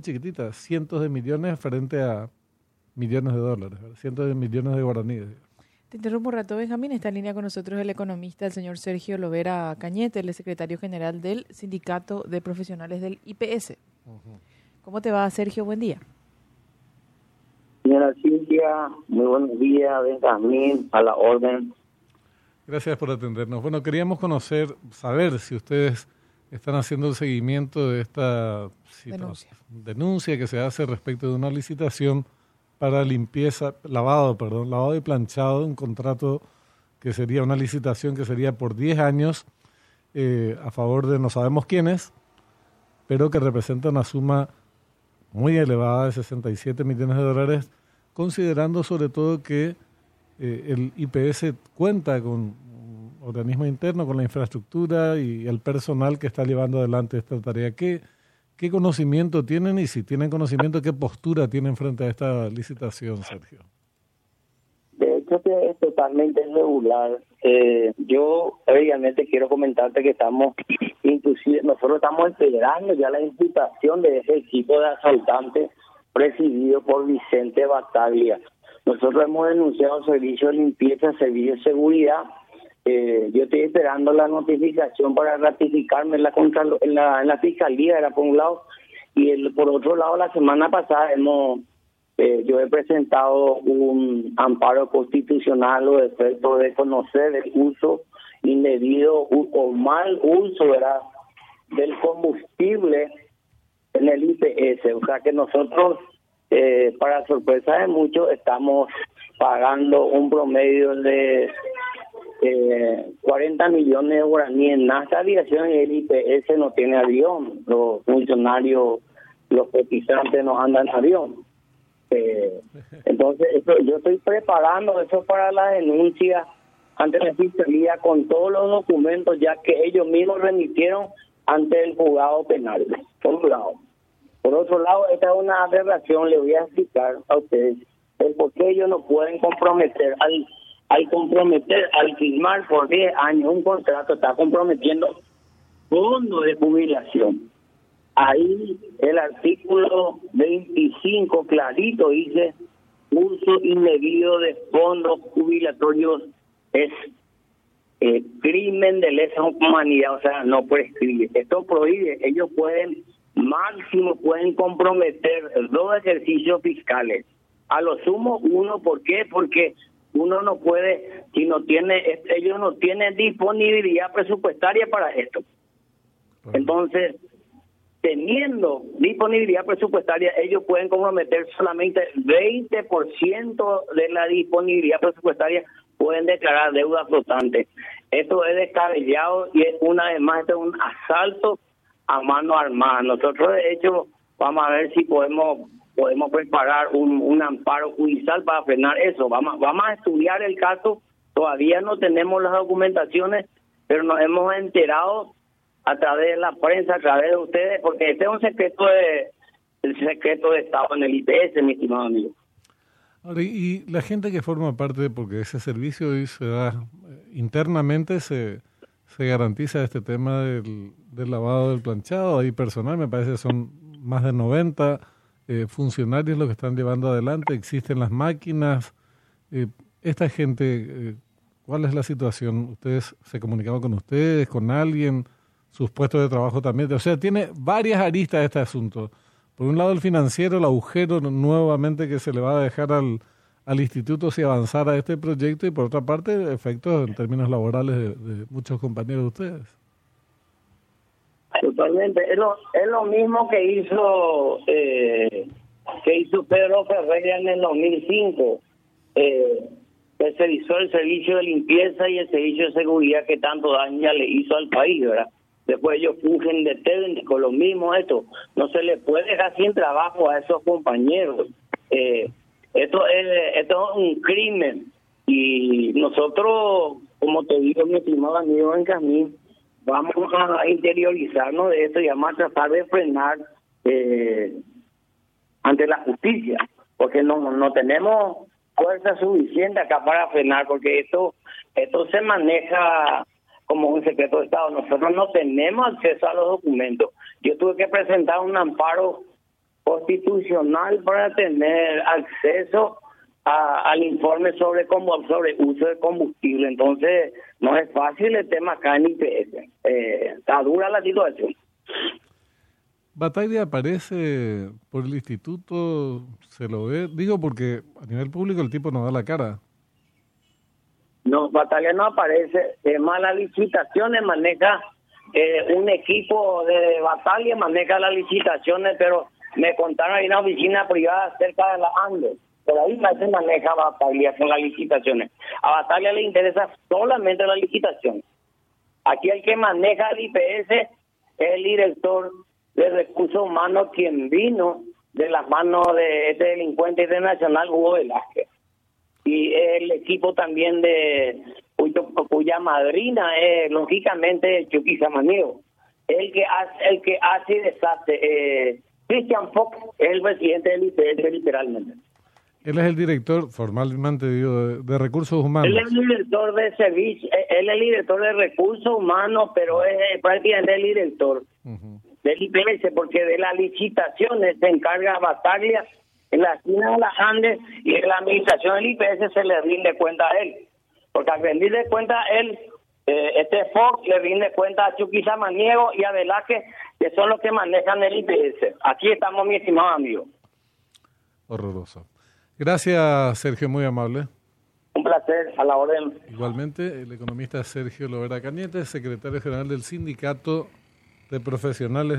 chiquitita, cientos de millones frente a millones de dólares, cientos de millones de guaraníes. Te interrumpo un rato, Benjamín. Está en línea con nosotros el economista, el señor Sergio Lovera Cañete, el secretario general del Sindicato de Profesionales del IPS. ¿Cómo te va, Sergio? Buen día. Señora Cintia, muy buenos días, Benjamín, a la orden. Gracias por atendernos. Bueno, queríamos conocer, saber si ustedes están haciendo el seguimiento de esta Denuncia. denuncia que se hace respecto de una licitación para limpieza, lavado, perdón, lavado y planchado, un contrato que sería una licitación que sería por 10 años eh, a favor de no sabemos quiénes, pero que representa una suma muy elevada de 67 millones de dólares, considerando sobre todo que eh, el IPS cuenta con organismo interno, con la infraestructura y el personal que está llevando adelante esta tarea. ¿Qué, ¿Qué conocimiento tienen y si tienen conocimiento, qué postura tienen frente a esta licitación, Sergio? De hecho, es totalmente irregular. Eh, yo, obviamente, quiero comentarte que estamos, inclusive, nosotros estamos esperando ya la imputación de ese equipo de asaltantes presidido por Vicente Bataglia. Nosotros hemos denunciado servicio de limpieza, servicio de seguridad. Eh, yo estoy esperando la notificación para ratificarme en la, contra, en la, en la fiscalía, era por un lado, y el, por otro lado, la semana pasada hemos eh, yo he presentado un amparo constitucional o efecto de conocer el uso indebido o mal uso ¿verdad? del combustible en el IPS. O sea que nosotros, eh, para sorpresa de muchos, estamos pagando un promedio de eh, 40 millones de guaraníes en NASA Aviación y el IPS no tiene avión. Los funcionarios, los cotizantes no andan en avión. Eh, entonces, eso, yo estoy preparando eso para la denuncia ante la fiscalía con todos los documentos ya que ellos mismos remitieron ante el juzgado penal, por un lado. Por otro lado, esta es una aberración, le voy a explicar a ustedes el por qué ellos no pueden comprometer, al, al comprometer, al firmar por 10 años un contrato, está comprometiendo fondo de jubilación. Ahí el artículo 25 clarito dice uso indebido de fondos jubilatorios es eh, crimen de lesa humanidad, o sea, no prescribe. Esto prohíbe, ellos pueden, máximo pueden comprometer dos ejercicios fiscales. A lo sumo uno, ¿por qué? Porque uno no puede, si no tiene, ellos no tienen disponibilidad presupuestaria para esto. Entonces, teniendo disponibilidad presupuestaria, ellos pueden comprometer solamente 20% de la disponibilidad presupuestaria, pueden declarar deuda flotante. Esto es descabellado y es una vez más es un asalto a mano armada. Nosotros, de hecho, vamos a ver si podemos podemos preparar un, un amparo judicial para frenar eso. Vamos, vamos a estudiar el caso. Todavía no tenemos las documentaciones, pero nos hemos enterado a través de la prensa, a través de ustedes, porque este es un secreto de el secreto de Estado en el IPS, mi estimado amigo. Ahora, y la gente que forma parte, porque ese servicio se da eh, internamente, se, se garantiza este tema del, del lavado del planchado, hay personal, me parece que son más de 90 eh, funcionarios los que están llevando adelante, existen las máquinas. Eh, esta gente, eh, ¿cuál es la situación? ¿Ustedes se comunicaban con ustedes, con alguien? sus puestos de trabajo también. O sea, tiene varias aristas este asunto. Por un lado, el financiero, el agujero nuevamente que se le va a dejar al, al instituto si avanzara este proyecto, y por otra parte, efectos en términos laborales de, de muchos compañeros de ustedes. Totalmente. Es lo, es lo mismo que hizo eh, que hizo Pedro Ferreira en el 2005. Eh, tercerizó el servicio de limpieza y el servicio de seguridad que tanto daño le hizo al país, ¿verdad? Después ellos fungen de técnico, lo mismo esto. No se le puede dejar sin trabajo a esos compañeros. Eh, esto, es, esto es un crimen. Y nosotros, como te digo, mi estimado amigo Benjamín, vamos a interiorizarnos de esto y vamos a tratar de frenar eh, ante la justicia, porque no, no tenemos fuerza suficiente acá para frenar, porque esto, esto se maneja como un secreto de Estado. Nosotros no tenemos acceso a los documentos. Yo tuve que presentar un amparo constitucional para tener acceso al informe sobre sobre uso de combustible. Entonces, no es fácil el tema acá en IPS. Eh, está dura la situación. Batalla aparece por el instituto, se lo ve, digo porque a nivel público el tipo no da la cara. No, Batalla no aparece, es más las licitaciones maneja eh, un equipo de Batalla, maneja las licitaciones, pero me contaron hay una oficina privada cerca de la Andes ahí se maneja Batalla con las licitaciones. A Batalla le interesa solamente la licitación. Aquí el que maneja el IPS es el director de recursos humanos quien vino de las manos de este delincuente internacional Hugo Velázquez. Y el equipo también de cuya madrina es lógicamente Chucky Samaniego. El que hace, el que hace deshace. Eh, Christian Fox es el presidente del IPS literalmente. Él es el director, formalmente digo, de, recursos humanos. Él es el director de servicio, eh, él es el director de recursos humanos, pero es eh, prácticamente el director del IPS, porque de las licitaciones se encarga Bataglia en la esquina de las Andes y en la administración del IPS se le rinde cuenta a él. Porque al rendirle cuenta a él, eh, este Fox le rinde cuenta a Chucky Samaniego y a Velázquez, que son los que manejan el IPS. Aquí estamos, mi estimado amigo. Horroroso. Gracias, Sergio, muy amable. Un placer, a la orden. Igualmente, el economista Sergio Lovera Cañete, secretario general del Sindicato de Profesionales